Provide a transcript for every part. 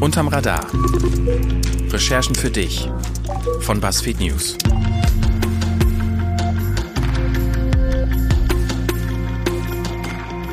Unterm Radar. Recherchen für dich von BuzzFeed News.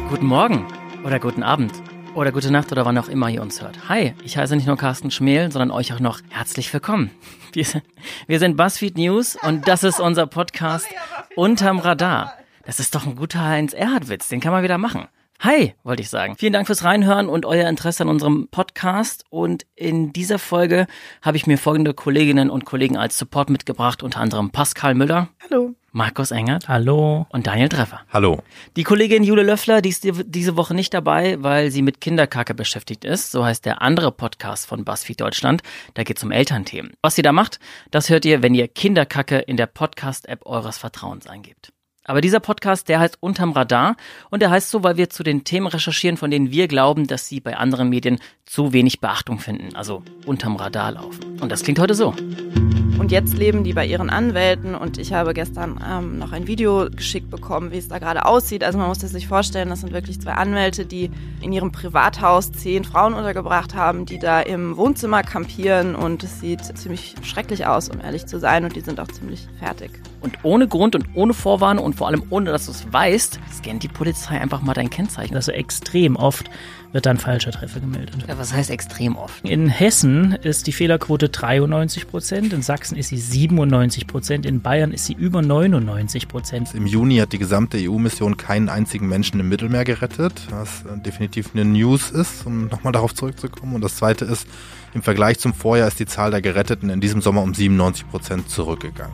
Guten Morgen oder guten Abend oder gute Nacht oder wann auch immer ihr uns hört. Hi, ich heiße nicht nur Carsten Schmel, sondern euch auch noch herzlich willkommen. Wir sind, wir sind BuzzFeed News und das ist unser Podcast Unterm Radar. Das ist doch ein guter Heinz Erhard-Witz, den kann man wieder machen. Hi, wollte ich sagen. Vielen Dank fürs Reinhören und euer Interesse an unserem Podcast. Und in dieser Folge habe ich mir folgende Kolleginnen und Kollegen als Support mitgebracht, unter anderem Pascal Müller. Hallo. Markus Engert. Hallo. Und Daniel Treffer. Hallo. Die Kollegin Jule Löffler, die ist diese Woche nicht dabei, weil sie mit Kinderkacke beschäftigt ist. So heißt der andere Podcast von BuzzFeed Deutschland. Da geht es um Elternthemen. Was sie da macht, das hört ihr, wenn ihr Kinderkacke in der Podcast-App eures Vertrauens eingebt. Aber dieser Podcast, der heißt Unterm Radar und der heißt so, weil wir zu den Themen recherchieren, von denen wir glauben, dass sie bei anderen Medien zu wenig Beachtung finden, also unterm Radar laufen. Und das klingt heute so. Und jetzt leben die bei ihren Anwälten und ich habe gestern ähm, noch ein Video geschickt bekommen, wie es da gerade aussieht. Also man muss das sich vorstellen, das sind wirklich zwei Anwälte, die in ihrem Privathaus zehn Frauen untergebracht haben, die da im Wohnzimmer kampieren und es sieht ziemlich schrecklich aus, um ehrlich zu sein und die sind auch ziemlich fertig. Und ohne Grund und ohne Vorwarnung und vor allem ohne, dass du es weißt, scannt die Polizei einfach mal dein Kennzeichen. Also extrem oft wird dann falscher Treffer gemeldet. Ja, was heißt extrem oft? In Hessen ist die Fehlerquote 93 Prozent, in Sachsen ist sie 97 Prozent, in Bayern ist sie über 99 Prozent. Im Juni hat die gesamte EU-Mission keinen einzigen Menschen im Mittelmeer gerettet, was definitiv eine News ist, um nochmal darauf zurückzukommen. Und das Zweite ist, im Vergleich zum Vorjahr ist die Zahl der Geretteten in diesem Sommer um 97 Prozent zurückgegangen.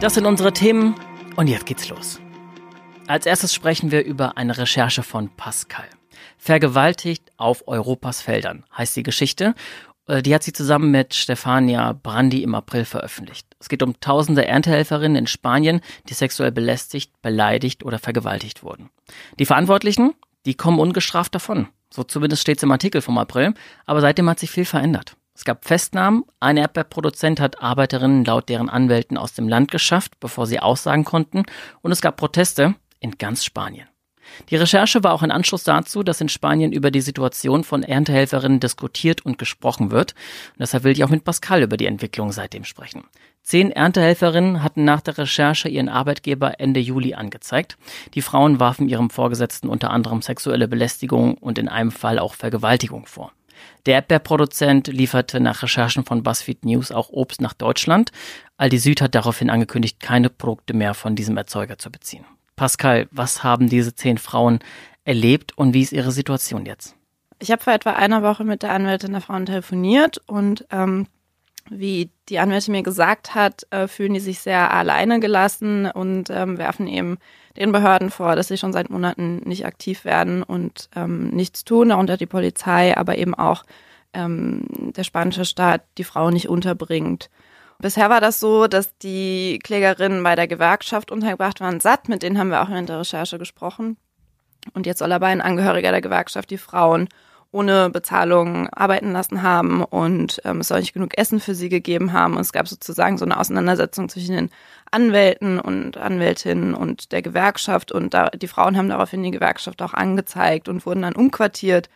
Das sind unsere Themen und jetzt geht's los. Als erstes sprechen wir über eine Recherche von Pascal. Vergewaltigt auf Europas Feldern heißt die Geschichte. Äh, die hat sie zusammen mit Stefania Brandi im April veröffentlicht. Es geht um tausende Erntehelferinnen in Spanien, die sexuell belästigt, beleidigt oder vergewaltigt wurden. Die Verantwortlichen, die kommen ungestraft davon. So zumindest steht es im Artikel vom April, aber seitdem hat sich viel verändert. Es gab Festnahmen, ein Erdbeerproduzent hat Arbeiterinnen laut deren Anwälten aus dem Land geschafft, bevor sie aussagen konnten, und es gab Proteste in ganz Spanien. Die Recherche war auch ein Anschluss dazu, dass in Spanien über die Situation von Erntehelferinnen diskutiert und gesprochen wird. Und deshalb will ich auch mit Pascal über die Entwicklung seitdem sprechen. Zehn Erntehelferinnen hatten nach der Recherche ihren Arbeitgeber Ende Juli angezeigt. Die Frauen warfen ihrem Vorgesetzten unter anderem sexuelle Belästigung und in einem Fall auch Vergewaltigung vor. Der Erdbeerproduzent lieferte nach Recherchen von BuzzFeed News auch Obst nach Deutschland. Aldi Süd hat daraufhin angekündigt, keine Produkte mehr von diesem Erzeuger zu beziehen. Pascal, was haben diese zehn Frauen erlebt und wie ist ihre Situation jetzt? Ich habe vor etwa einer Woche mit der Anwältin der Frauen telefoniert und ähm, wie die Anwältin mir gesagt hat, äh, fühlen die sich sehr alleine gelassen und ähm, werfen eben den Behörden vor, dass sie schon seit Monaten nicht aktiv werden und ähm, nichts tun, darunter die Polizei, aber eben auch ähm, der spanische Staat die Frau nicht unterbringt. Bisher war das so, dass die Klägerinnen bei der Gewerkschaft untergebracht waren, satt, mit denen haben wir auch während der Recherche gesprochen. Und jetzt soll aber ein Angehöriger der Gewerkschaft die Frauen ohne Bezahlung arbeiten lassen haben und ähm, es soll nicht genug Essen für sie gegeben haben. Und es gab sozusagen so eine Auseinandersetzung zwischen den Anwälten und Anwältinnen und der Gewerkschaft. Und da, die Frauen haben daraufhin die Gewerkschaft auch angezeigt und wurden dann umquartiert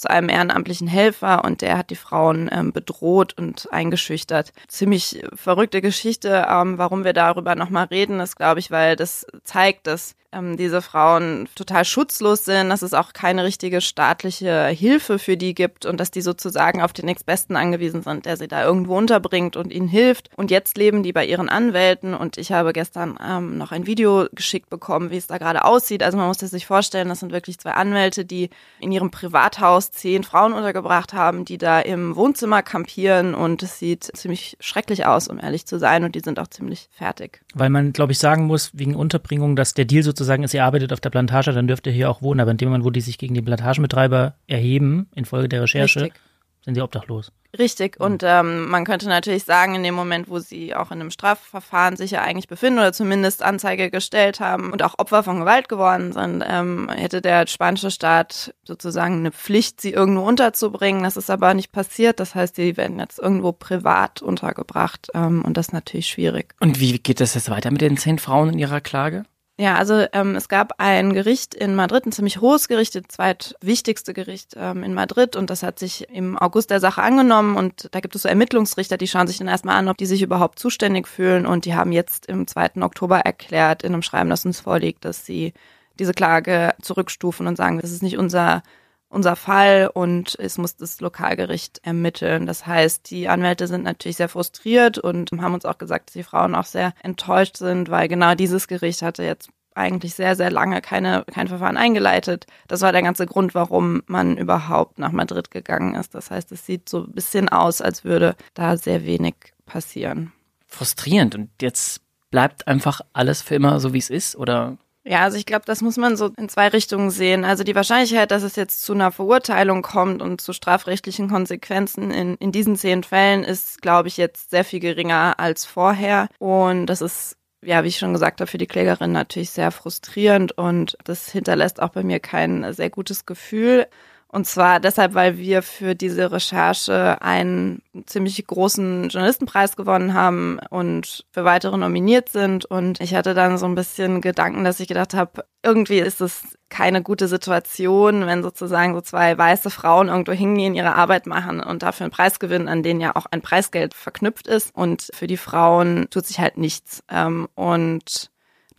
zu einem ehrenamtlichen Helfer und der hat die Frauen ähm, bedroht und eingeschüchtert. Ziemlich verrückte Geschichte. Ähm, warum wir darüber nochmal reden, ist, glaube ich, weil das zeigt, dass ähm, diese Frauen total schutzlos sind, dass es auch keine richtige staatliche Hilfe für die gibt und dass die sozusagen auf den Nächstbesten angewiesen sind, der sie da irgendwo unterbringt und ihnen hilft. Und jetzt leben die bei ihren Anwälten und ich habe gestern ähm, noch ein Video geschickt bekommen, wie es da gerade aussieht. Also man muss sich vorstellen, das sind wirklich zwei Anwälte, die in ihrem Privathaus zehn Frauen untergebracht haben, die da im Wohnzimmer kampieren und es sieht ziemlich schrecklich aus, um ehrlich zu sein und die sind auch ziemlich fertig. Weil man, glaube ich, sagen muss, wegen Unterbringung, dass der Deal sozusagen sozusagen ist, ihr arbeitet auf der Plantage, dann dürft ihr hier auch wohnen. Aber in dem Moment, wo die sich gegen den Plantagenbetreiber erheben, infolge der Recherche, Richtig. Sind sie obdachlos. Richtig. Und ähm, man könnte natürlich sagen, in dem Moment, wo sie auch in einem Strafverfahren sich ja eigentlich befinden oder zumindest Anzeige gestellt haben und auch Opfer von Gewalt geworden sind, ähm, hätte der spanische Staat sozusagen eine Pflicht, sie irgendwo unterzubringen. Das ist aber nicht passiert. Das heißt, sie werden jetzt irgendwo privat untergebracht ähm, und das ist natürlich schwierig. Und wie geht das jetzt weiter mit den zehn Frauen in ihrer Klage? Ja, also ähm, es gab ein Gericht in Madrid, ein ziemlich hohes Gericht, das zweitwichtigste Gericht ähm, in Madrid und das hat sich im August der Sache angenommen und da gibt es so Ermittlungsrichter, die schauen sich dann erstmal an, ob die sich überhaupt zuständig fühlen und die haben jetzt im 2. Oktober erklärt in einem Schreiben, das uns vorliegt, dass sie diese Klage zurückstufen und sagen, das ist nicht unser unser Fall und es muss das Lokalgericht ermitteln. Das heißt, die Anwälte sind natürlich sehr frustriert und haben uns auch gesagt, dass die Frauen auch sehr enttäuscht sind, weil genau dieses Gericht hatte jetzt eigentlich sehr, sehr lange keine, kein Verfahren eingeleitet. Das war der ganze Grund, warum man überhaupt nach Madrid gegangen ist. Das heißt, es sieht so ein bisschen aus, als würde da sehr wenig passieren. Frustrierend. Und jetzt bleibt einfach alles für immer so, wie es ist, oder? Ja, also ich glaube, das muss man so in zwei Richtungen sehen. Also die Wahrscheinlichkeit, dass es jetzt zu einer Verurteilung kommt und zu strafrechtlichen Konsequenzen in, in diesen zehn Fällen ist, glaube ich, jetzt sehr viel geringer als vorher. Und das ist ja, wie ich schon gesagt habe, für die Klägerin natürlich sehr frustrierend und das hinterlässt auch bei mir kein sehr gutes Gefühl. Und zwar deshalb, weil wir für diese Recherche einen ziemlich großen Journalistenpreis gewonnen haben und für weitere nominiert sind. Und ich hatte dann so ein bisschen Gedanken, dass ich gedacht habe, irgendwie ist es keine gute Situation, wenn sozusagen so zwei weiße Frauen irgendwo hingehen, ihre Arbeit machen und dafür einen Preis gewinnen, an den ja auch ein Preisgeld verknüpft ist. Und für die Frauen tut sich halt nichts. Ähm, und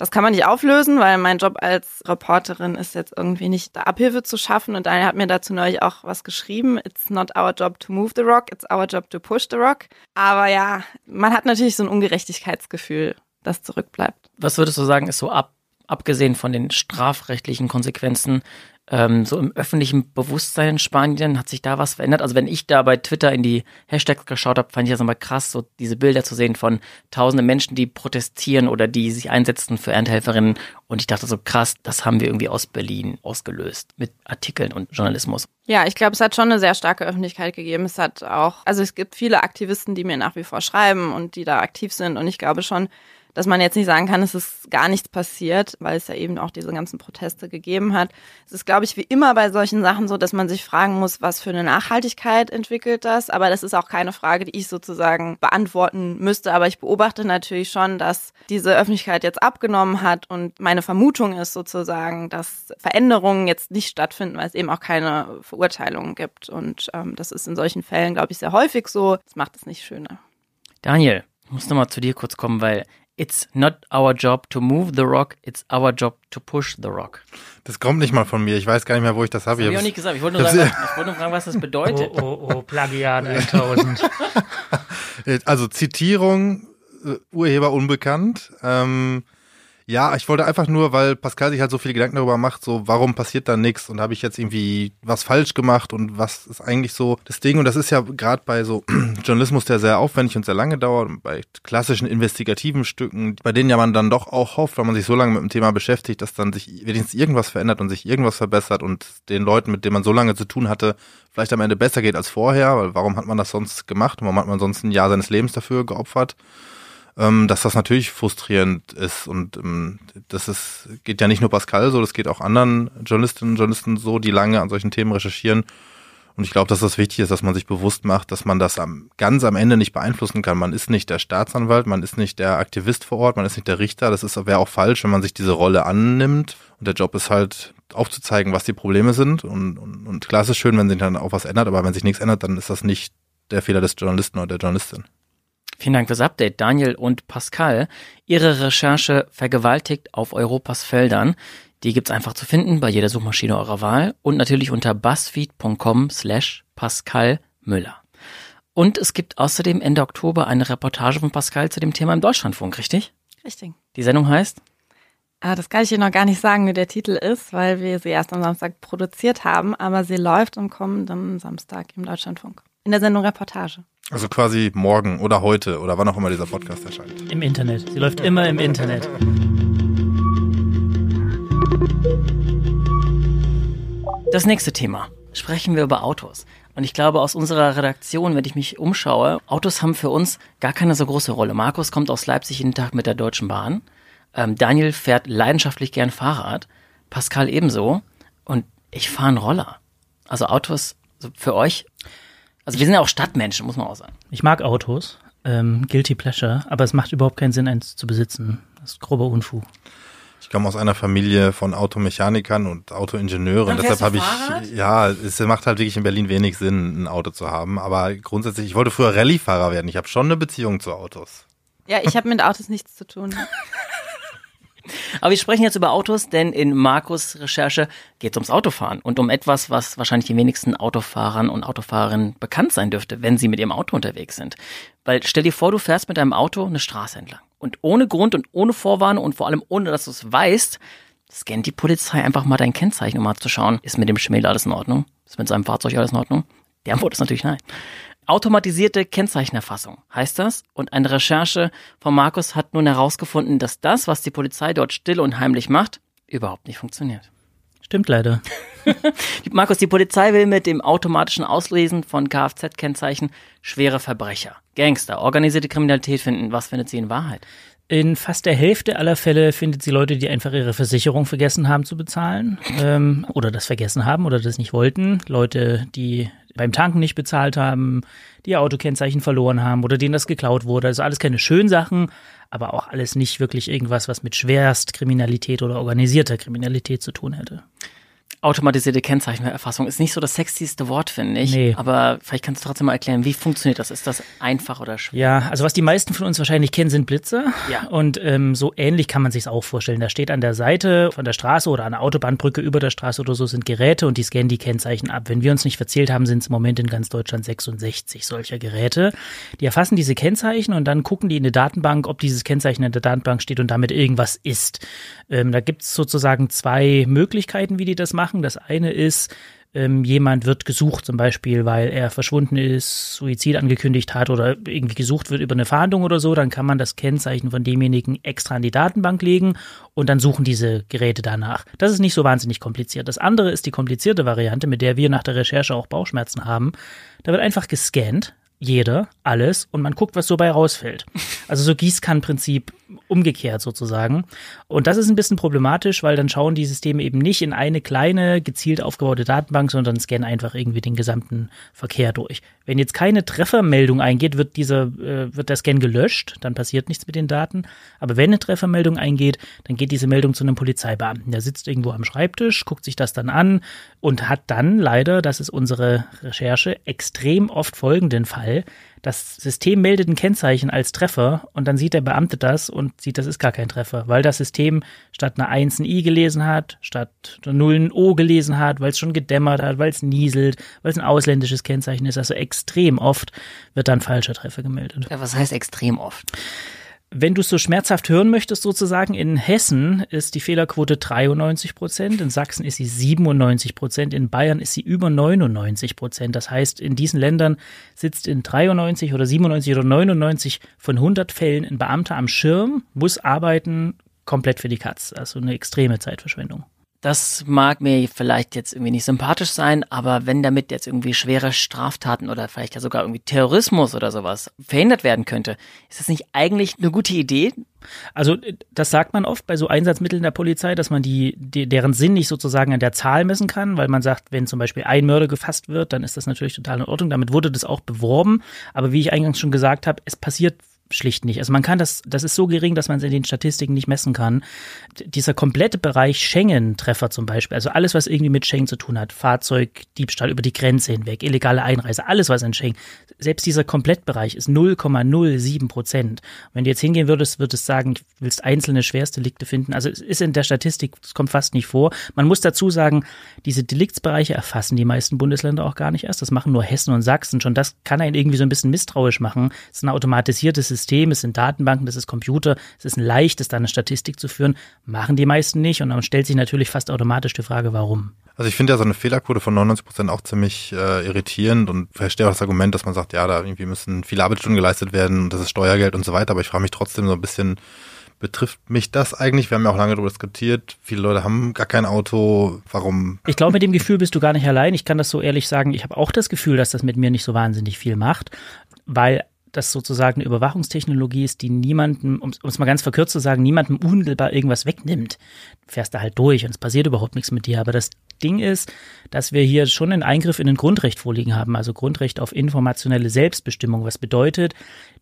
das kann man nicht auflösen, weil mein Job als Reporterin ist jetzt irgendwie nicht da Abhilfe zu schaffen. Und Daniel hat mir dazu neulich auch was geschrieben. It's not our job to move the rock, it's our job to push the rock. Aber ja, man hat natürlich so ein Ungerechtigkeitsgefühl, das zurückbleibt. Was würdest du sagen, ist so ab, abgesehen von den strafrechtlichen Konsequenzen, ähm, so im öffentlichen Bewusstsein in Spanien, hat sich da was verändert? Also wenn ich da bei Twitter in die Hashtags geschaut habe, fand ich das nochmal krass, so diese Bilder zu sehen von tausenden Menschen, die protestieren oder die sich einsetzen für Erntehelferinnen. Und ich dachte so krass, das haben wir irgendwie aus Berlin ausgelöst mit Artikeln und Journalismus. Ja, ich glaube, es hat schon eine sehr starke Öffentlichkeit gegeben. Es hat auch, also es gibt viele Aktivisten, die mir nach wie vor schreiben und die da aktiv sind. Und ich glaube schon, dass man jetzt nicht sagen kann, es ist gar nichts passiert, weil es ja eben auch diese ganzen Proteste gegeben hat. Es ist, glaube ich, wie immer bei solchen Sachen so, dass man sich fragen muss, was für eine Nachhaltigkeit entwickelt das. Aber das ist auch keine Frage, die ich sozusagen beantworten müsste. Aber ich beobachte natürlich schon, dass diese Öffentlichkeit jetzt abgenommen hat. Und meine Vermutung ist sozusagen, dass Veränderungen jetzt nicht stattfinden, weil es eben auch keine Verurteilungen gibt. Und ähm, das ist in solchen Fällen, glaube ich, sehr häufig so. Das macht es nicht schöner. Daniel, ich muss nochmal zu dir kurz kommen, weil It's not our job to move the rock, it's our job to push the rock. Das kommt nicht mal von mir. Ich weiß gar nicht mehr, wo ich das habe. Das habe ich auch nicht gesagt. Ich wollte nur, sagen, ich wollte nur fragen, was das bedeutet. Oh, oh, oh, Plagiat 1000. also Zitierung, äh, Urheber unbekannt. Ähm, ja, ich wollte einfach nur, weil Pascal sich halt so viele Gedanken darüber macht, so warum passiert da nichts und habe ich jetzt irgendwie was falsch gemacht und was ist eigentlich so das Ding und das ist ja gerade bei so Journalismus, der sehr aufwendig und sehr lange dauert und bei klassischen investigativen Stücken, bei denen ja man dann doch auch hofft, weil man sich so lange mit dem Thema beschäftigt, dass dann sich wenigstens irgendwas verändert und sich irgendwas verbessert und den Leuten, mit denen man so lange zu tun hatte, vielleicht am Ende besser geht als vorher, weil warum hat man das sonst gemacht? Warum hat man sonst ein Jahr seines Lebens dafür geopfert? Ähm, dass das natürlich frustrierend ist. Und ähm, das ist, geht ja nicht nur Pascal so, das geht auch anderen Journalistinnen und Journalisten so, die lange an solchen Themen recherchieren. Und ich glaube, dass das wichtig ist, dass man sich bewusst macht, dass man das am, ganz am Ende nicht beeinflussen kann. Man ist nicht der Staatsanwalt, man ist nicht der Aktivist vor Ort, man ist nicht der Richter. Das ist wäre auch falsch, wenn man sich diese Rolle annimmt. Und der Job ist halt aufzuzeigen, was die Probleme sind. Und, und, und klar ist es schön, wenn sich dann auch was ändert, aber wenn sich nichts ändert, dann ist das nicht der Fehler des Journalisten oder der Journalistin. Vielen Dank fürs Update, Daniel und Pascal. Ihre Recherche vergewaltigt auf Europas Feldern. Die gibt's einfach zu finden bei jeder Suchmaschine eurer Wahl und natürlich unter buzzfeed.com slash Pascal Müller. Und es gibt außerdem Ende Oktober eine Reportage von Pascal zu dem Thema im Deutschlandfunk, richtig? Richtig. Die Sendung heißt? Ah, das kann ich Ihnen noch gar nicht sagen, wie der Titel ist, weil wir sie erst am Samstag produziert haben, aber sie läuft am kommenden Samstag im Deutschlandfunk. In der Sendung Reportage. Also quasi morgen oder heute oder wann auch immer dieser Podcast erscheint. Im Internet. Sie läuft immer im Internet. Das nächste Thema. Sprechen wir über Autos. Und ich glaube, aus unserer Redaktion, wenn ich mich umschaue, Autos haben für uns gar keine so große Rolle. Markus kommt aus Leipzig jeden Tag mit der Deutschen Bahn. Ähm, Daniel fährt leidenschaftlich gern Fahrrad. Pascal ebenso. Und ich fahre einen Roller. Also Autos für euch also wir sind ja auch Stadtmenschen, muss man auch sagen. Ich mag Autos, ähm, guilty pleasure, aber es macht überhaupt keinen Sinn, eins zu besitzen. Das ist grober Unfug. Ich komme aus einer Familie von Automechanikern und Autoingenieuren. Deshalb habe ich, ja, es macht halt wirklich in Berlin wenig Sinn, ein Auto zu haben. Aber grundsätzlich, ich wollte früher Rallye-Fahrer werden. Ich habe schon eine Beziehung zu Autos. Ja, ich habe mit Autos nichts zu tun. Aber wir sprechen jetzt über Autos, denn in Markus Recherche geht es ums Autofahren und um etwas, was wahrscheinlich den wenigsten Autofahrern und Autofahrerinnen bekannt sein dürfte, wenn sie mit ihrem Auto unterwegs sind. Weil stell dir vor, du fährst mit deinem Auto eine Straße entlang und ohne Grund und ohne Vorwarnung und vor allem ohne, dass du es weißt, scannt die Polizei einfach mal dein Kennzeichen, um mal zu schauen, ist mit dem Schmäler alles in Ordnung? Ist mit seinem Fahrzeug alles in Ordnung? Die Antwort ist natürlich nein. Automatisierte Kennzeichenerfassung heißt das. Und eine Recherche von Markus hat nun herausgefunden, dass das, was die Polizei dort still und heimlich macht, überhaupt nicht funktioniert. Stimmt leider. Markus, die Polizei will mit dem automatischen Auslesen von Kfz-Kennzeichen schwere Verbrecher, Gangster, organisierte Kriminalität finden. Was findet sie in Wahrheit? In fast der Hälfte aller Fälle findet sie Leute, die einfach ihre Versicherung vergessen haben zu bezahlen ähm, oder das vergessen haben oder das nicht wollten. Leute, die beim Tanken nicht bezahlt haben, die ihr Autokennzeichen verloren haben oder denen das geklaut wurde. Also alles keine schönen Sachen, aber auch alles nicht wirklich irgendwas, was mit Schwerstkriminalität oder organisierter Kriminalität zu tun hätte. Automatisierte Kennzeichenerfassung ist nicht so das sexieste Wort, finde ich. Nee. Aber vielleicht kannst du trotzdem mal erklären, wie funktioniert das? Ist das einfach oder schwer? Ja, also was die meisten von uns wahrscheinlich kennen, sind Blitze. Ja. Und ähm, so ähnlich kann man sich auch vorstellen. Da steht an der Seite von der Straße oder an der Autobahnbrücke über der Straße oder so sind Geräte und die scannen die Kennzeichen ab. Wenn wir uns nicht verzählt haben, sind es im Moment in ganz Deutschland 66 solcher Geräte. Die erfassen diese Kennzeichen und dann gucken die in eine Datenbank, ob dieses Kennzeichen in der Datenbank steht und damit irgendwas ist. Ähm, da gibt es sozusagen zwei Möglichkeiten, wie die das machen. Das eine ist, ähm, jemand wird gesucht, zum Beispiel, weil er verschwunden ist, Suizid angekündigt hat oder irgendwie gesucht wird über eine Fahndung oder so, dann kann man das Kennzeichen von demjenigen extra in die Datenbank legen und dann suchen diese Geräte danach. Das ist nicht so wahnsinnig kompliziert. Das andere ist die komplizierte Variante, mit der wir nach der Recherche auch Bauchschmerzen haben. Da wird einfach gescannt, jeder, alles, und man guckt, was so bei rausfällt. Also so Gießkannenprinzip umgekehrt sozusagen. Und das ist ein bisschen problematisch, weil dann schauen die Systeme eben nicht in eine kleine, gezielt aufgebaute Datenbank, sondern scannen einfach irgendwie den gesamten Verkehr durch. Wenn jetzt keine Treffermeldung eingeht, wird dieser, äh, wird der Scan gelöscht, dann passiert nichts mit den Daten. Aber wenn eine Treffermeldung eingeht, dann geht diese Meldung zu einem Polizeibeamten. Der sitzt irgendwo am Schreibtisch, guckt sich das dann an und hat dann leider, das ist unsere Recherche, extrem oft folgenden Fall. Das System meldet ein Kennzeichen als Treffer und dann sieht der Beamte das und sieht, das ist gar kein Treffer, weil das System statt einer 1 ein I gelesen hat, statt einer 0 ein O gelesen hat, weil es schon gedämmert hat, weil es nieselt, weil es ein ausländisches Kennzeichen ist. Also extrem oft wird dann falscher Treffer gemeldet. Ja, was heißt extrem oft? Wenn du es so schmerzhaft hören möchtest, sozusagen, in Hessen ist die Fehlerquote 93 Prozent, in Sachsen ist sie 97 Prozent, in Bayern ist sie über 99 Prozent. Das heißt, in diesen Ländern sitzt in 93 oder 97 oder 99 von 100 Fällen ein Beamter am Schirm, muss arbeiten, komplett für die Katz. Also eine extreme Zeitverschwendung. Das mag mir vielleicht jetzt irgendwie nicht sympathisch sein, aber wenn damit jetzt irgendwie schwere Straftaten oder vielleicht ja sogar irgendwie Terrorismus oder sowas verhindert werden könnte, ist das nicht eigentlich eine gute Idee? Also das sagt man oft bei so Einsatzmitteln der Polizei, dass man die, die deren Sinn nicht sozusagen an der Zahl messen kann, weil man sagt, wenn zum Beispiel ein Mörder gefasst wird, dann ist das natürlich total in Ordnung. Damit wurde das auch beworben. Aber wie ich eingangs schon gesagt habe, es passiert schlicht nicht. Also man kann das, das ist so gering, dass man es in den Statistiken nicht messen kann. Dieser komplette Bereich Schengen-Treffer zum Beispiel, also alles, was irgendwie mit Schengen zu tun hat, Fahrzeugdiebstahl über die Grenze hinweg, illegale Einreise, alles, was in Schengen, selbst dieser Komplettbereich ist 0,07 Prozent. Wenn du jetzt hingehen würdest, würdest du sagen, du willst einzelne Schwerstdelikte finden. Also es ist in der Statistik, es kommt fast nicht vor. Man muss dazu sagen, diese Deliktsbereiche erfassen die meisten Bundesländer auch gar nicht erst. Das machen nur Hessen und Sachsen. Schon das kann einen irgendwie so ein bisschen misstrauisch machen. Es ist ein automatisiertes System, es sind Datenbanken, das ist Computer, es ist ein leichtes, da eine Statistik zu führen. Machen die meisten nicht und dann stellt sich natürlich fast automatisch die Frage, warum. Also ich finde ja so eine Fehlerquote von 99 Prozent auch ziemlich äh, irritierend und verstehe auch das Argument, dass man sagt, ja, da irgendwie müssen viele Arbeitsstunden geleistet werden und das ist Steuergeld und so weiter. Aber ich frage mich trotzdem so ein bisschen, betrifft mich das eigentlich? Wir haben ja auch lange darüber diskutiert. Viele Leute haben gar kein Auto. Warum? Ich glaube, mit dem Gefühl bist du gar nicht allein. Ich kann das so ehrlich sagen. Ich habe auch das Gefühl, dass das mit mir nicht so wahnsinnig viel macht, weil das sozusagen eine Überwachungstechnologie ist, die niemandem, um es mal ganz verkürzt zu sagen, niemandem unmittelbar irgendwas wegnimmt. Fährst da halt durch und es passiert überhaupt nichts mit dir, aber das Ding ist, dass wir hier schon einen Eingriff in ein Grundrecht vorliegen haben, also Grundrecht auf informationelle Selbstbestimmung, was bedeutet,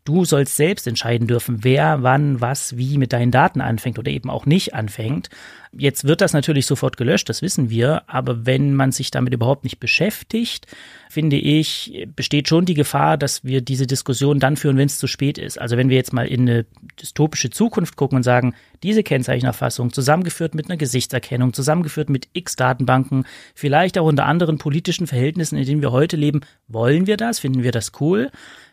du sollst selbst entscheiden dürfen, wer, wann, was, wie mit deinen Daten anfängt oder eben auch nicht anfängt. Jetzt wird das natürlich sofort gelöscht, das wissen wir, aber wenn man sich damit überhaupt nicht beschäftigt, finde ich, besteht schon die Gefahr, dass wir diese Diskussion dann führen, wenn es zu spät ist. Also wenn wir jetzt mal in eine dystopische Zukunft gucken und sagen, diese Kennzeichenerfassung zusammengeführt mit einer Gesichtserkennung, zusammengeführt mit x Datenbanken, vielleicht auch unter anderen politischen Verhältnissen, in denen wir heute leben, wollen wir das? Finden wir das cool?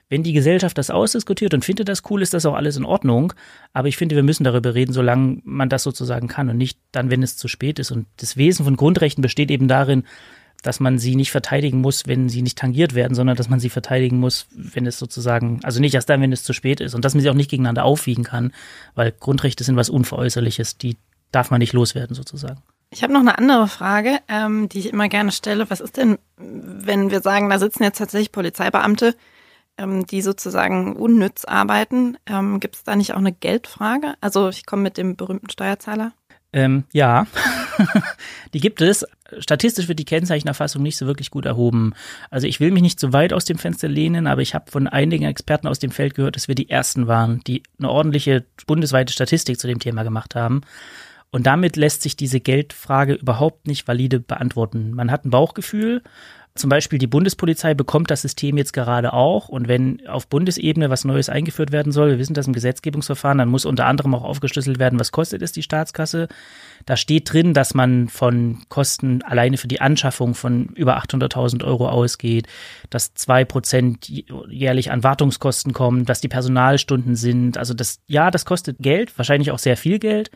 Wenn die Gesellschaft das ausdiskutiert und findet das cool, ist das auch alles in Ordnung. Aber ich finde, wir müssen darüber reden, solange man das sozusagen kann und nicht dann, wenn es zu spät ist. Und das Wesen von Grundrechten besteht eben darin, dass man sie nicht verteidigen muss, wenn sie nicht tangiert werden, sondern dass man sie verteidigen muss, wenn es sozusagen, also nicht erst dann, wenn es zu spät ist und dass man sie auch nicht gegeneinander aufwiegen kann, weil Grundrechte sind was Unveräußerliches, die darf man nicht loswerden sozusagen. Ich habe noch eine andere Frage, ähm, die ich immer gerne stelle. Was ist denn, wenn wir sagen, da sitzen jetzt tatsächlich Polizeibeamte, ähm, die sozusagen unnütz arbeiten? Ähm, Gibt es da nicht auch eine Geldfrage? Also ich komme mit dem berühmten Steuerzahler. Ähm, ja, die gibt es. Statistisch wird die Kennzeichenerfassung nicht so wirklich gut erhoben. Also ich will mich nicht so weit aus dem Fenster lehnen, aber ich habe von einigen Experten aus dem Feld gehört, dass wir die ersten waren, die eine ordentliche bundesweite Statistik zu dem Thema gemacht haben. Und damit lässt sich diese Geldfrage überhaupt nicht valide beantworten. Man hat ein Bauchgefühl zum Beispiel die Bundespolizei bekommt das System jetzt gerade auch. Und wenn auf Bundesebene was Neues eingeführt werden soll, wir wissen das im Gesetzgebungsverfahren, dann muss unter anderem auch aufgeschlüsselt werden, was kostet es die Staatskasse. Da steht drin, dass man von Kosten alleine für die Anschaffung von über 800.000 Euro ausgeht, dass zwei Prozent jährlich an Wartungskosten kommen, dass die Personalstunden sind. Also das, ja, das kostet Geld, wahrscheinlich auch sehr viel Geld.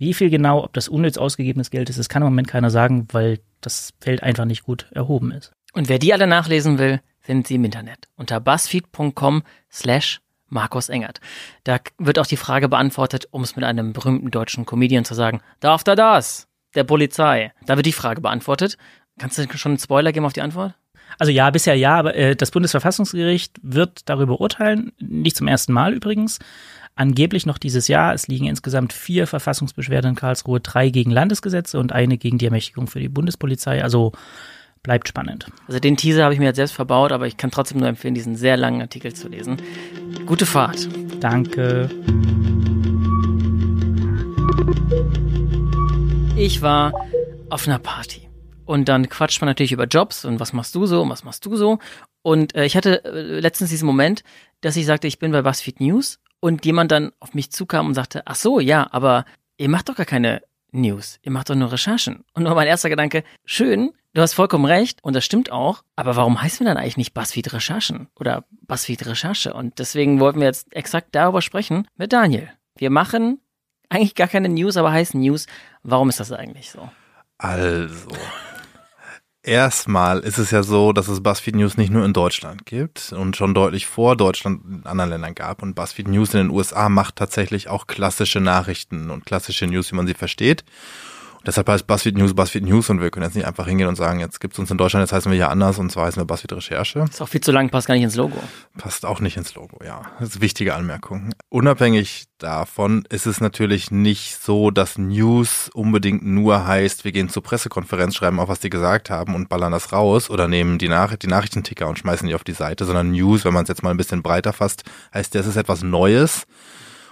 Wie viel genau, ob das unnütz ausgegebenes Geld ist, das kann im Moment keiner sagen, weil das Feld einfach nicht gut erhoben ist. Und wer die alle nachlesen will, findet sie im Internet unter buzzfeed.com slash Markus Engert. Da wird auch die Frage beantwortet, um es mit einem berühmten deutschen Comedian zu sagen, darf da das? Der Polizei. Da wird die Frage beantwortet. Kannst du schon einen Spoiler geben auf die Antwort? Also ja, bisher ja, aber äh, das Bundesverfassungsgericht wird darüber urteilen, nicht zum ersten Mal übrigens. Angeblich noch dieses Jahr. Es liegen insgesamt vier Verfassungsbeschwerden in Karlsruhe, drei gegen Landesgesetze und eine gegen die Ermächtigung für die Bundespolizei. Also bleibt spannend. Also den Teaser habe ich mir jetzt selbst verbaut, aber ich kann trotzdem nur empfehlen, diesen sehr langen Artikel zu lesen. Gute Fahrt. Danke. Ich war auf einer Party. Und dann quatscht man natürlich über Jobs und was machst du so und was machst du so. Und äh, ich hatte äh, letztens diesen Moment, dass ich sagte, ich bin bei BuzzFeed News und jemand dann auf mich zukam und sagte, ach so, ja, aber ihr macht doch gar keine News, ihr macht doch nur Recherchen. Und nur mein erster Gedanke, schön, Du hast vollkommen recht und das stimmt auch. Aber warum heißen wir dann eigentlich nicht Buzzfeed Recherchen oder Buzzfeed Recherche? Und deswegen wollten wir jetzt exakt darüber sprechen mit Daniel. Wir machen eigentlich gar keine News, aber heißen News. Warum ist das eigentlich so? Also, erstmal ist es ja so, dass es BuzzFeed News nicht nur in Deutschland gibt und schon deutlich vor Deutschland in anderen Ländern gab. Und BuzzFeed News in den USA macht tatsächlich auch klassische Nachrichten und klassische News, wie man sie versteht. Deshalb heißt BuzzFeed News BuzzFeed News und wir können jetzt nicht einfach hingehen und sagen, jetzt gibt's uns in Deutschland, jetzt heißen wir hier anders und zwar heißen wir BuzzFeed Recherche. Ist auch viel zu lang, passt gar nicht ins Logo. Passt auch nicht ins Logo, ja. Das ist eine wichtige Anmerkung. Unabhängig davon ist es natürlich nicht so, dass News unbedingt nur heißt, wir gehen zur Pressekonferenz, schreiben auf, was die gesagt haben und ballern das raus oder nehmen die, Nach die Nachrichtenticker und schmeißen die auf die Seite, sondern News, wenn man es jetzt mal ein bisschen breiter fasst, heißt, das ist etwas Neues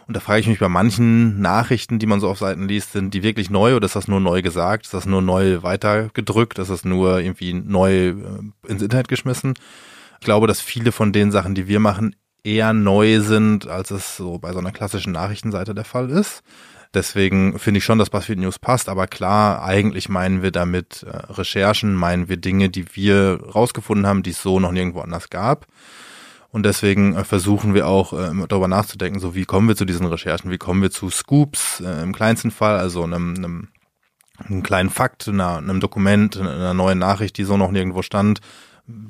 und da frage ich mich bei manchen Nachrichten, die man so auf Seiten liest, sind die wirklich neu oder ist das nur neu gesagt? Ist das nur neu weitergedrückt? Ist das nur irgendwie neu äh, ins Internet geschmissen? Ich glaube, dass viele von den Sachen, die wir machen, eher neu sind, als es so bei so einer klassischen Nachrichtenseite der Fall ist. Deswegen finde ich schon, dass BuzzFeed News passt, aber klar, eigentlich meinen wir damit äh, Recherchen, meinen wir Dinge, die wir rausgefunden haben, die es so noch nirgendwo anders gab. Und deswegen äh, versuchen wir auch äh, darüber nachzudenken, so wie kommen wir zu diesen Recherchen, wie kommen wir zu Scoops äh, im kleinsten Fall, also einem, einem, einem kleinen Fakt, einer, einem Dokument, einer neuen Nachricht, die so noch nirgendwo stand,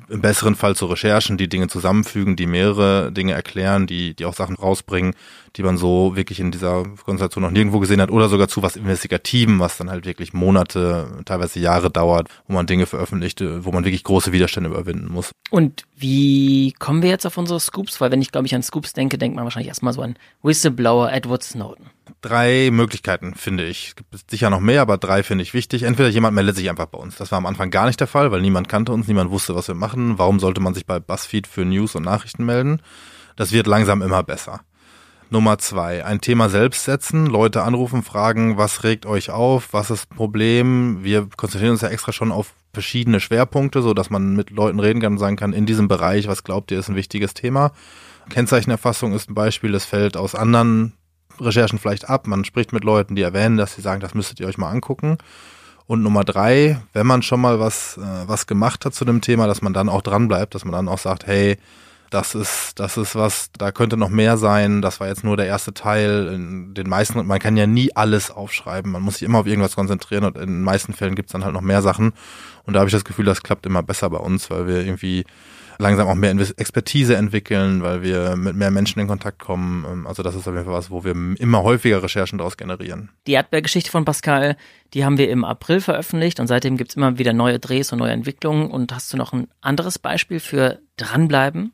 im besseren Fall zu Recherchen, die Dinge zusammenfügen, die mehrere Dinge erklären, die, die auch Sachen rausbringen, die man so wirklich in dieser Konstellation noch nirgendwo gesehen hat oder sogar zu was Investigativen, was dann halt wirklich Monate, teilweise Jahre dauert, wo man Dinge veröffentlicht, wo man wirklich große Widerstände überwinden muss. Und Wie kommen wir jetzt auf unsere Scoops? Weil wenn ich, glaube ich, an Scoops denke, denkt man wahrscheinlich erstmal so an Whistleblower Edward Snowden. Drei Möglichkeiten, finde ich. Es gibt sicher noch mehr, aber drei finde ich wichtig. Entweder jemand meldet sich einfach bei uns. Das war am Anfang gar nicht der Fall, weil niemand kannte uns, niemand wusste, was wir machen. Warum sollte man sich bei BuzzFeed für News und Nachrichten melden? Das wird langsam immer besser. Nummer zwei, ein Thema selbst setzen, Leute anrufen, fragen, was regt euch auf, was ist Problem? Wir konzentrieren uns ja extra schon auf verschiedene Schwerpunkte, so dass man mit Leuten reden kann und sagen kann, in diesem Bereich, was glaubt ihr, ist ein wichtiges Thema. Kennzeichenerfassung ist ein Beispiel, das fällt aus anderen Recherchen vielleicht ab. Man spricht mit Leuten, die erwähnen, dass sie sagen, das müsstet ihr euch mal angucken. Und Nummer drei, wenn man schon mal was, äh, was gemacht hat zu dem Thema, dass man dann auch dran bleibt, dass man dann auch sagt, hey, das ist, das ist was, da könnte noch mehr sein. Das war jetzt nur der erste Teil. In den meisten, man kann ja nie alles aufschreiben. Man muss sich immer auf irgendwas konzentrieren und in den meisten Fällen gibt's dann halt noch mehr Sachen. Und da habe ich das Gefühl, das klappt immer besser bei uns, weil wir irgendwie langsam auch mehr Expertise entwickeln, weil wir mit mehr Menschen in Kontakt kommen. Ähm, also das ist auf jeden Fall was, wo wir immer häufiger Recherchen daraus generieren. Die Erdbeergeschichte von Pascal, die haben wir im April veröffentlicht und seitdem gibt's immer wieder neue Drehs und neue Entwicklungen. Und hast du noch ein anderes Beispiel für dranbleiben?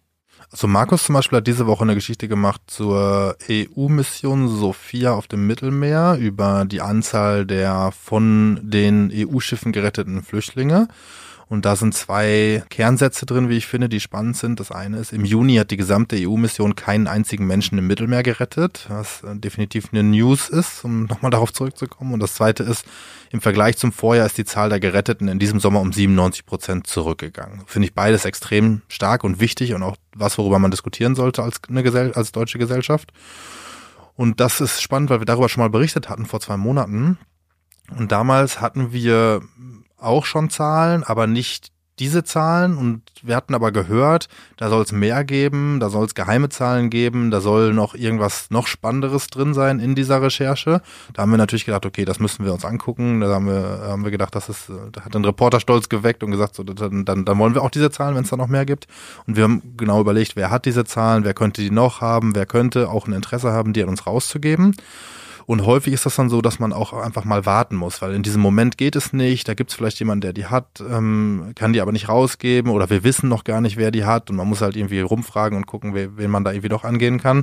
Also Markus zum Beispiel hat diese Woche eine Geschichte gemacht zur EU-Mission Sophia auf dem Mittelmeer über die Anzahl der von den EU-Schiffen geretteten Flüchtlinge. Und da sind zwei Kernsätze drin, wie ich finde, die spannend sind. Das eine ist, im Juni hat die gesamte EU-Mission keinen einzigen Menschen im Mittelmeer gerettet, was äh, definitiv eine News ist, um nochmal darauf zurückzukommen. Und das zweite ist, im Vergleich zum Vorjahr ist die Zahl der Geretteten in diesem Sommer um 97 Prozent zurückgegangen. Finde ich beides extrem stark und wichtig und auch was, worüber man diskutieren sollte als, eine Gesell als deutsche Gesellschaft. Und das ist spannend, weil wir darüber schon mal berichtet hatten vor zwei Monaten. Und damals hatten wir auch schon Zahlen, aber nicht diese Zahlen und wir hatten aber gehört, da soll es mehr geben, da soll es geheime Zahlen geben, da soll noch irgendwas noch Spannenderes drin sein in dieser Recherche. Da haben wir natürlich gedacht, okay, das müssen wir uns angucken. Da haben wir, haben wir gedacht, das ist, da hat ein Reporter stolz geweckt und gesagt, so, dann, dann, dann wollen wir auch diese Zahlen, wenn es da noch mehr gibt. Und wir haben genau überlegt, wer hat diese Zahlen, wer könnte die noch haben, wer könnte auch ein Interesse haben, die an uns rauszugeben. Und häufig ist das dann so, dass man auch einfach mal warten muss, weil in diesem Moment geht es nicht. Da gibt es vielleicht jemanden, der die hat, ähm, kann die aber nicht rausgeben oder wir wissen noch gar nicht, wer die hat und man muss halt irgendwie rumfragen und gucken, wen man da irgendwie doch angehen kann.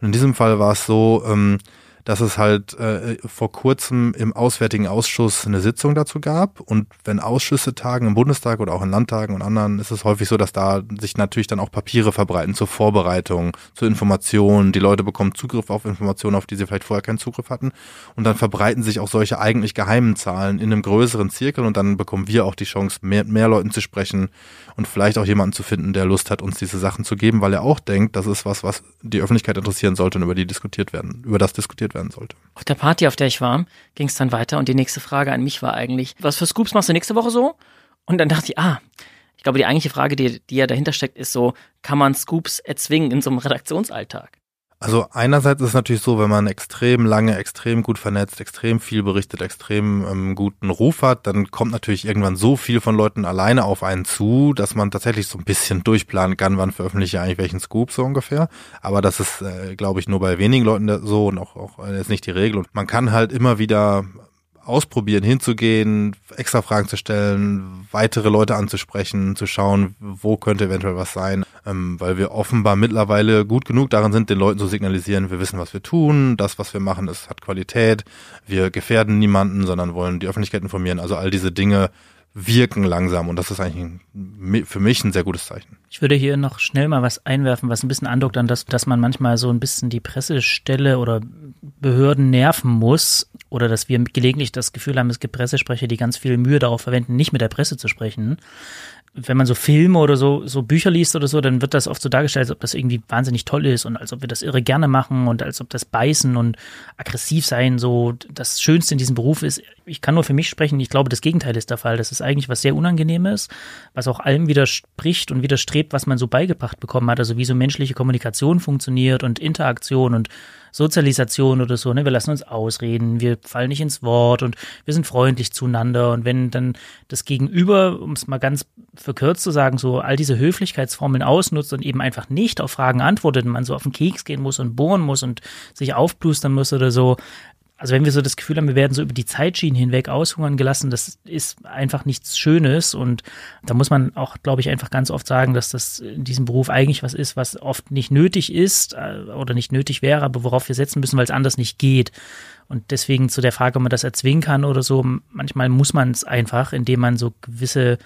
Und in diesem Fall war es so, ähm, dass es halt äh, vor kurzem im Auswärtigen Ausschuss eine Sitzung dazu gab. Und wenn Ausschüsse tagen im Bundestag oder auch in Landtagen und anderen, ist es häufig so, dass da sich natürlich dann auch Papiere verbreiten zur Vorbereitung, zur Information. Die Leute bekommen Zugriff auf Informationen, auf die sie vielleicht vorher keinen Zugriff hatten. Und dann verbreiten sich auch solche eigentlich geheimen Zahlen in einem größeren Zirkel und dann bekommen wir auch die Chance, mehr, mehr Leuten zu sprechen und vielleicht auch jemanden zu finden, der Lust hat, uns diese Sachen zu geben, weil er auch denkt, das ist was, was die Öffentlichkeit interessieren sollte und über die diskutiert werden, über das diskutiert werden sollte. Auf der Party, auf der ich war, ging es dann weiter und die nächste Frage an mich war eigentlich, was für Scoops machst du nächste Woche so? Und dann dachte ich, ah, ich glaube, die eigentliche Frage, die, die ja dahinter steckt, ist so, kann man Scoops erzwingen in so einem Redaktionsalltag? Also einerseits ist es natürlich so, wenn man extrem lange, extrem gut vernetzt, extrem viel berichtet, extrem ähm, guten Ruf hat, dann kommt natürlich irgendwann so viel von Leuten alleine auf einen zu, dass man tatsächlich so ein bisschen durchplanen kann, wann veröffentliche ich eigentlich welchen Scoop so ungefähr. Aber das ist, äh, glaube ich, nur bei wenigen Leuten so und auch, auch äh, ist nicht die Regel. Und man kann halt immer wieder ausprobieren, hinzugehen, extra Fragen zu stellen, weitere Leute anzusprechen, zu schauen, wo könnte eventuell was sein, ähm, weil wir offenbar mittlerweile gut genug darin sind, den Leuten zu signalisieren, wir wissen, was wir tun, das, was wir machen, ist, hat Qualität, wir gefährden niemanden, sondern wollen die Öffentlichkeit informieren. Also all diese Dinge wirken langsam und das ist eigentlich ein, für mich ein sehr gutes Zeichen. Ich würde hier noch schnell mal was einwerfen, was ein bisschen andockt an das, dass man manchmal so ein bisschen die Pressestelle oder Behörden nerven muss oder dass wir gelegentlich das Gefühl haben, es gibt Pressesprecher, die ganz viel Mühe darauf verwenden, nicht mit der Presse zu sprechen wenn man so Filme oder so, so Bücher liest oder so, dann wird das oft so dargestellt, als ob das irgendwie wahnsinnig toll ist und als ob wir das irre gerne machen und als ob das Beißen und aggressiv sein so das Schönste in diesem Beruf ist. Ich kann nur für mich sprechen, ich glaube, das Gegenteil ist der Fall. Das ist eigentlich was sehr Unangenehmes, was auch allem widerspricht und widerstrebt, was man so beigebracht bekommen hat. Also wie so menschliche Kommunikation funktioniert und Interaktion und Sozialisation oder so, ne? Wir lassen uns ausreden, wir fallen nicht ins Wort und wir sind freundlich zueinander. Und wenn dann das Gegenüber, um es mal ganz verkürzt zu sagen, so all diese Höflichkeitsformeln ausnutzt und eben einfach nicht auf Fragen antwortet und man so auf den Keks gehen muss und bohren muss und sich aufplustern muss oder so, also wenn wir so das Gefühl haben, wir werden so über die Zeitschienen hinweg aushungern gelassen, das ist einfach nichts Schönes und da muss man auch, glaube ich, einfach ganz oft sagen, dass das in diesem Beruf eigentlich was ist, was oft nicht nötig ist äh, oder nicht nötig wäre, aber worauf wir setzen müssen, weil es anders nicht geht. Und deswegen zu der Frage, ob man das erzwingen kann oder so, manchmal muss man es einfach, indem man so gewisse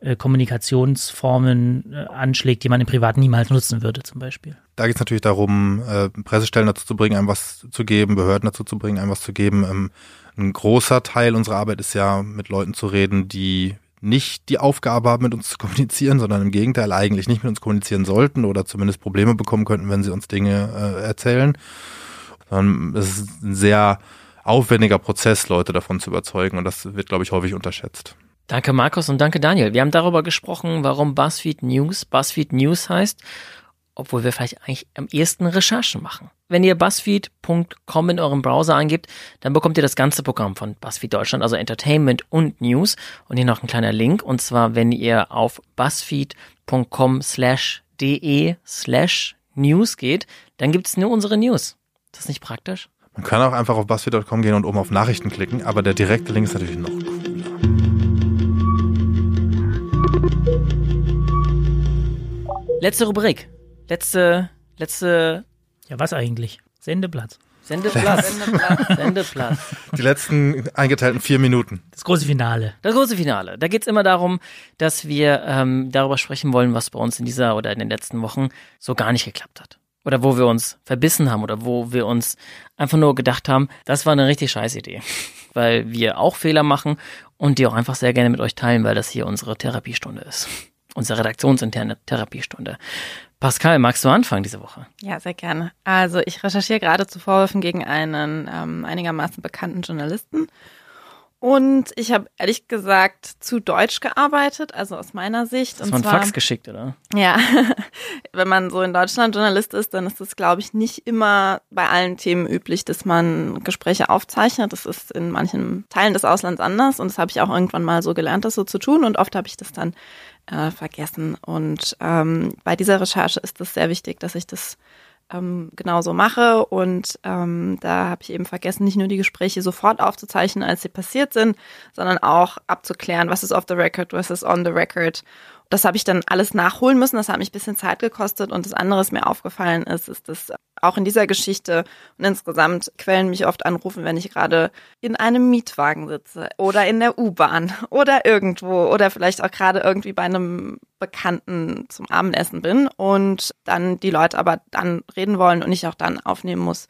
äh, Kommunikationsformen äh, anschlägt, die man im Privat niemals nutzen würde, zum Beispiel. Da geht es natürlich darum, äh, Pressestellen dazu zu bringen, einem was zu geben, Behörden dazu zu bringen, einem was zu geben. Ähm, ein großer Teil unserer Arbeit ist ja, mit Leuten zu reden, die nicht die Aufgabe haben, mit uns zu kommunizieren, sondern im Gegenteil eigentlich nicht mit uns kommunizieren sollten oder zumindest Probleme bekommen könnten, wenn sie uns Dinge äh, erzählen. Es ist ein sehr aufwendiger Prozess, Leute davon zu überzeugen und das wird, glaube ich, häufig unterschätzt. Danke Markus und danke Daniel. Wir haben darüber gesprochen, warum BuzzFeed News BuzzFeed News heißt, obwohl wir vielleicht eigentlich am ehesten Recherchen machen. Wenn ihr buzzfeed.com in eurem Browser eingibt, dann bekommt ihr das ganze Programm von BuzzFeed Deutschland, also Entertainment und News. Und hier noch ein kleiner Link, und zwar, wenn ihr auf buzzfeed.com slash de slash news geht, dann gibt's nur unsere News. Ist das nicht praktisch? Man kann auch einfach auf buzzfeed.com gehen und oben auf Nachrichten klicken, aber der direkte Link ist natürlich noch cooler. Letzte Rubrik. Letzte, letzte Ja, was eigentlich? Sendeplatz. Sendeplatz. Sendeplatz. Sendeplatz. Die letzten eingeteilten vier Minuten. Das große Finale. Das große Finale. Da geht's immer darum, dass wir ähm, darüber sprechen wollen, was bei uns in dieser oder in den letzten Wochen so gar nicht geklappt hat. Oder wo wir uns verbissen haben oder wo wir uns einfach nur gedacht haben, das war eine richtig scheiß Idee. Weil wir auch Fehler machen und die auch einfach sehr gerne mit euch teilen, weil das hier unsere Therapiestunde ist. Unsere redaktionsinterne Therapiestunde. Pascal, magst du anfangen diese Woche? Ja, sehr gerne. Also ich recherchiere gerade zu Vorwürfen gegen einen ähm, einigermaßen bekannten Journalisten. Und ich habe ehrlich gesagt zu Deutsch gearbeitet, also aus meiner Sicht. Hast du einen Fax geschickt, oder? Ja, wenn man so in Deutschland Journalist ist, dann ist es, glaube ich, nicht immer bei allen Themen üblich, dass man Gespräche aufzeichnet. Das ist in manchen Teilen des Auslands anders und das habe ich auch irgendwann mal so gelernt, das so zu tun und oft habe ich das dann äh, vergessen. Und ähm, bei dieser Recherche ist es sehr wichtig, dass ich das ähm, genauso mache. Und ähm, da habe ich eben vergessen, nicht nur die Gespräche sofort aufzuzeichnen, als sie passiert sind, sondern auch abzuklären, was ist off the record, was ist on the record. Das habe ich dann alles nachholen müssen. Das hat mich ein bisschen Zeit gekostet. Und das andere, was mir aufgefallen ist, ist, dass auch in dieser Geschichte und insgesamt Quellen mich oft anrufen, wenn ich gerade in einem Mietwagen sitze oder in der U-Bahn oder irgendwo oder vielleicht auch gerade irgendwie bei einem Bekannten zum Abendessen bin und dann die Leute aber dann reden wollen und ich auch dann aufnehmen muss.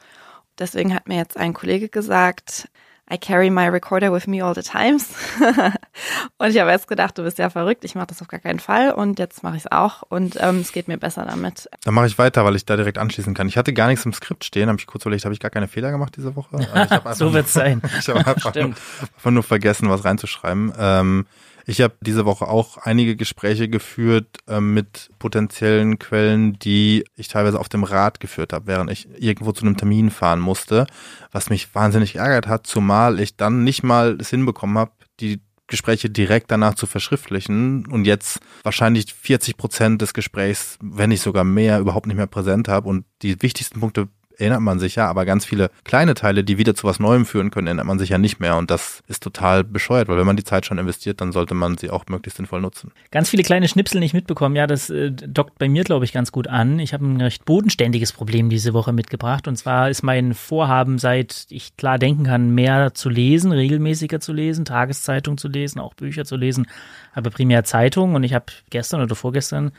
Deswegen hat mir jetzt ein Kollege gesagt, I carry my recorder with me all the times. und ich habe jetzt gedacht, du bist ja verrückt, ich mache das auf gar keinen Fall und jetzt mache ich es auch und ähm, es geht mir besser damit. Dann mache ich weiter, weil ich da direkt anschließen kann. Ich hatte gar nichts im Skript stehen, habe ich kurz überlegt, habe ich gar keine Fehler gemacht diese Woche? so wird's sein. ich habe einfach, nur, einfach nur vergessen, was reinzuschreiben. Ähm, ich habe diese Woche auch einige Gespräche geführt äh, mit potenziellen Quellen, die ich teilweise auf dem Rad geführt habe, während ich irgendwo zu einem Termin fahren musste, was mich wahnsinnig ärgert hat, zumal ich dann nicht mal es hinbekommen habe, die Gespräche direkt danach zu verschriftlichen und jetzt wahrscheinlich 40 Prozent des Gesprächs, wenn nicht sogar mehr, überhaupt nicht mehr präsent habe und die wichtigsten Punkte erinnert man sich ja, aber ganz viele kleine Teile, die wieder zu was Neuem führen können, erinnert man sich ja nicht mehr. Und das ist total bescheuert, weil wenn man die Zeit schon investiert, dann sollte man sie auch möglichst sinnvoll nutzen. Ganz viele kleine Schnipsel nicht mitbekommen. Ja, das äh, dockt bei mir, glaube ich, ganz gut an. Ich habe ein recht bodenständiges Problem diese Woche mitgebracht. Und zwar ist mein Vorhaben, seit ich klar denken kann, mehr zu lesen, regelmäßiger zu lesen, Tageszeitung zu lesen, auch Bücher zu lesen, aber primär Zeitung. Und ich habe gestern oder vorgestern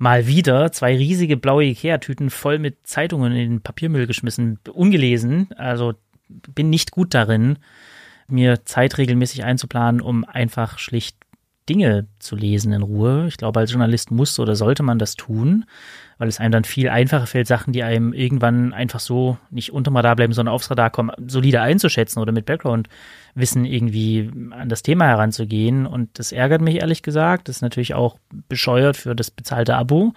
mal wieder zwei riesige blaue Ikea-Tüten voll mit Zeitungen in den Papiermüll geschmissen, ungelesen. Also bin nicht gut darin, mir Zeit regelmäßig einzuplanen, um einfach schlicht Dinge zu lesen in Ruhe. Ich glaube, als Journalist muss oder sollte man das tun, weil es einem dann viel einfacher fällt, Sachen, die einem irgendwann einfach so nicht unterm Radar bleiben, sondern aufs Radar kommen, solide einzuschätzen oder mit Background-Wissen irgendwie an das Thema heranzugehen. Und das ärgert mich ehrlich gesagt. Das ist natürlich auch bescheuert für das bezahlte Abo.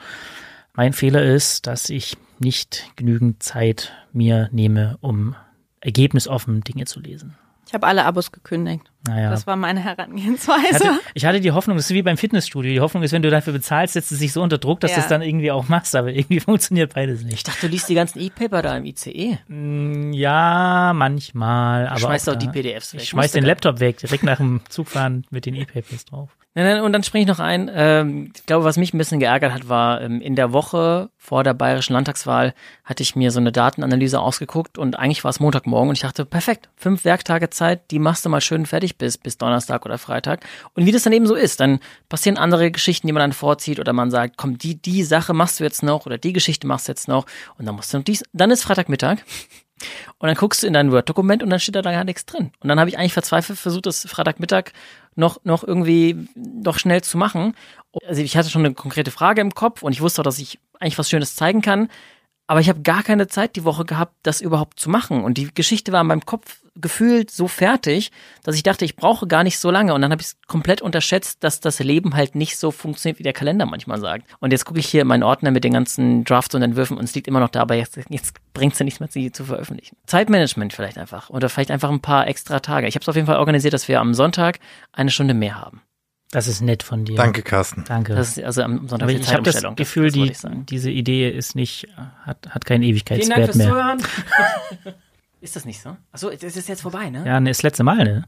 Mein Fehler ist, dass ich nicht genügend Zeit mir nehme, um ergebnisoffen Dinge zu lesen. Ich Ich habe alle Abos gekündigt. Naja. Das war meine Ich Herangehensweise. hatte, ich hatte die Hoffnung, das ist wie beim Fitnessstudio. Die Hoffnung ist, wenn du dafür bezahlst, setzt es sich so unter Druck, dass Ja. du es dann irgendwie auch machst. Aber irgendwie funktioniert beides nicht. Ich dachte, du liest die ganzen E-Paper da im ICE. Mm, Ja, manchmal. Aber schmeißt auch doch die. PDFs weg. Ich schmeiß den. Laptop weg, direkt nach dem Zugfahren mit den E-Papers drauf. Nein, nein, und dann springe ich noch ein. Ähm, ich glaube, was mich ein bisschen geärgert hat, war ähm, in der Woche vor der bayerischen Landtagswahl hatte ich mir so eine Datenanalyse ausgeguckt und eigentlich war es Montagmorgen und ich dachte, perfekt, fünf Werktage Zeit, die machst du mal schön fertig bis, bis Donnerstag oder Freitag. Und wie das dann eben so ist, dann passieren andere Geschichten, die man dann vorzieht oder man sagt, komm, die, die Sache machst du jetzt noch oder die Geschichte machst du jetzt noch und dann musst du noch dies, dann ist Freitagmittag. Und dann guckst du in dein Word-Dokument und dann steht da gar nichts drin. Und dann habe ich eigentlich verzweifelt versucht, das Freitagmittag noch, noch irgendwie noch schnell zu machen. Also ich hatte schon eine konkrete Frage im Kopf und ich wusste auch, dass ich eigentlich was Schönes zeigen kann. Aber ich habe gar keine Zeit die Woche gehabt, das überhaupt zu machen. Und die Geschichte war in meinem Kopf gefühlt so fertig, dass ich dachte, ich brauche gar nicht so lange. Und dann habe ich es komplett unterschätzt, dass das Leben halt nicht so funktioniert, wie der Kalender manchmal sagt. Und jetzt gucke ich hier in meinen Ordner mit den ganzen Drafts und Entwürfen und es liegt immer noch da, aber jetzt, jetzt bringt es ja nichts mehr, sie zu veröffentlichen. Zeitmanagement vielleicht einfach. Oder vielleicht einfach ein paar extra Tage. Ich habe es auf jeden Fall organisiert, dass wir am Sonntag eine Stunde mehr haben. Das ist nett von dir. Danke, Carsten. Danke. Das ist also am Sonntag aber ich habe das Zeitumstellung. Gefühl, das, das die, diese Idee ist nicht, hat, hat keinen Ewigkeitswert mehr. Zuhören. ist das nicht so? Achso, das ist jetzt vorbei, ne? Ja, ne, das letzte Mal, ne?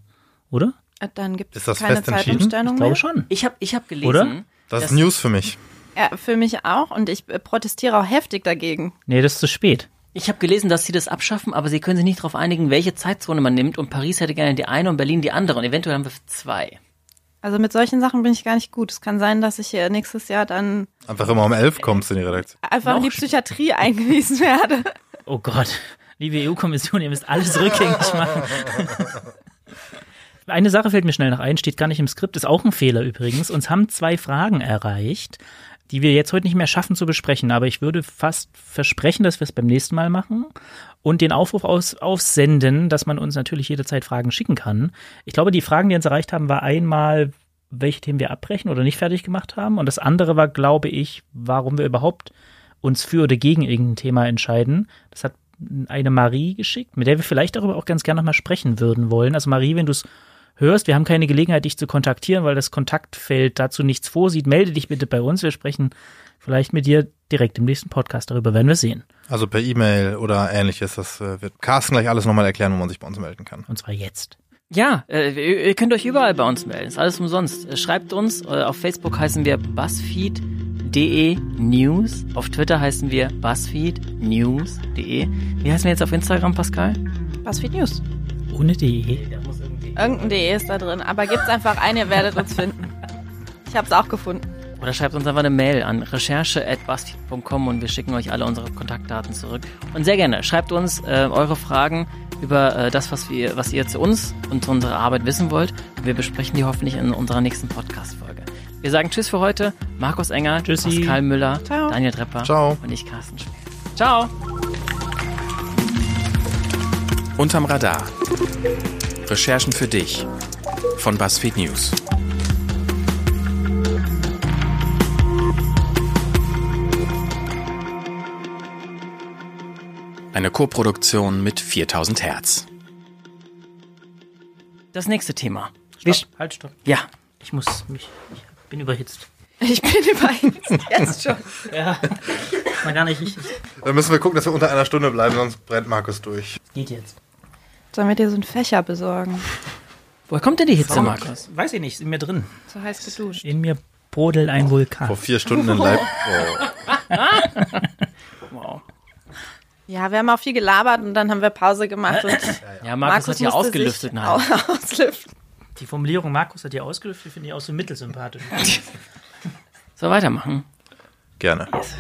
Oder? Äh, Dann gibt es Ist das keine? Zeitumstellung Ich mehr. glaube schon. Ich habe ich hab gelesen, Oder? Das, Das- ist News für mich. Ja, für mich auch und ich äh, protestiere auch heftig dagegen. Nee, das ist zu spät. ich habe gelesen, dass sie das abschaffen, aber sie können sich nicht darauf einigen, welche Zeitzone man nimmt und Paris hätte gerne die eine und Berlin die andere und eventuell haben wir zwei. Also mit solchen Sachen bin ich gar nicht gut. Es kann sein, dass ich hier nächstes Jahr dann Einfach immer um elf kommst in die Redaktion. einfach in die Psychiatrie eingewiesen werde. Oh Gott, liebe EU-Kommission, ihr müsst alles rückgängig machen. Eine Sache fällt mir schnell noch ein, steht gar nicht im Skript, ist auch ein Fehler übrigens. Uns haben zwei Fragen erreicht, die wir jetzt heute nicht mehr schaffen zu besprechen, aber ich würde fast versprechen, dass wir es beim nächsten Mal machen und den Aufruf aus, aufsenden, dass man uns natürlich jederzeit Fragen schicken kann. Ich glaube, die Fragen, die uns erreicht haben, war einmal, welche Themen wir abbrechen oder nicht fertig gemacht haben und das andere war, glaube ich, warum wir überhaupt uns für oder gegen irgendein Thema entscheiden. Das hat eine Marie geschickt, mit der wir vielleicht darüber auch ganz gerne nochmal sprechen würden wollen. Also Marie, wenn du es hörst, wir haben keine Gelegenheit, dich zu kontaktieren, weil das Kontaktfeld dazu nichts vorsieht, melde dich bitte bei uns. Wir sprechen vielleicht mit dir direkt im nächsten Podcast darüber, werden wir sehen. Also per E-Mail oder ähnliches. Das äh, wird Carsten gleich alles nochmal erklären, wo man sich bei uns melden kann. Und zwar jetzt. Ja, äh, ihr, könnt euch überall bei uns melden. Ist alles umsonst. Äh, Schreibt uns. Äh, auf Facebook heißen wir BuzzFeed.de News. Auf Twitter heißen wir BuzzFeedNews.de. Wie heißen wir jetzt auf Instagram, Pascal? BuzzFeed News. Ohne die. Irgendein DE ist da drin, aber gibt's einfach ein, ihr werdet uns finden. Ich habe es auch gefunden. Oder schreibt uns einfach eine Mail an recherche.buzzfeed.com und wir schicken euch alle unsere Kontaktdaten zurück. Und sehr gerne, schreibt uns äh, eure Fragen über äh, das, was, wir, was ihr zu uns und zu unserer Arbeit wissen wollt. Wir besprechen die hoffentlich in unserer nächsten Podcast-Folge. Wir sagen Tschüss für heute. Markus Enger, Tschüssi. Pascal Müller, Ciao. Daniel Drepper Ciao. und ich, Carsten Schmidt. Ciao! Unterm Radar. Recherchen für dich von BuzzFeed News. Eine Koproduktion mit 4000 Hertz. Das nächste Thema. Wir Stopp, halt, stopp. ja, Ich muss mich, ich bin überhitzt. Ich bin übrigens jetzt schon. Ja, mal gar nicht. Ich, Dann müssen wir gucken, dass wir unter einer Stunde bleiben, sonst brennt Markus durch. geht jetzt. Sollen wir dir so einen Fächer besorgen? woher kommt denn die Hitze, Markus? Weiß ich nicht, ist in mir drin. So heiß geduscht. In mir brodelt ein Vulkan. Vor vier Stunden in Leipzig. Oh. Wow. Ja, wir haben auch viel gelabert und dann haben wir Pause gemacht und Ja, Markus, hat hier ausgelüftet. sich Nein. au- auslüften. Die Formulierung Markus hat die ausgelüftet, finde ich auch so mittelsympathisch. So, weitermachen. Gerne. Yes.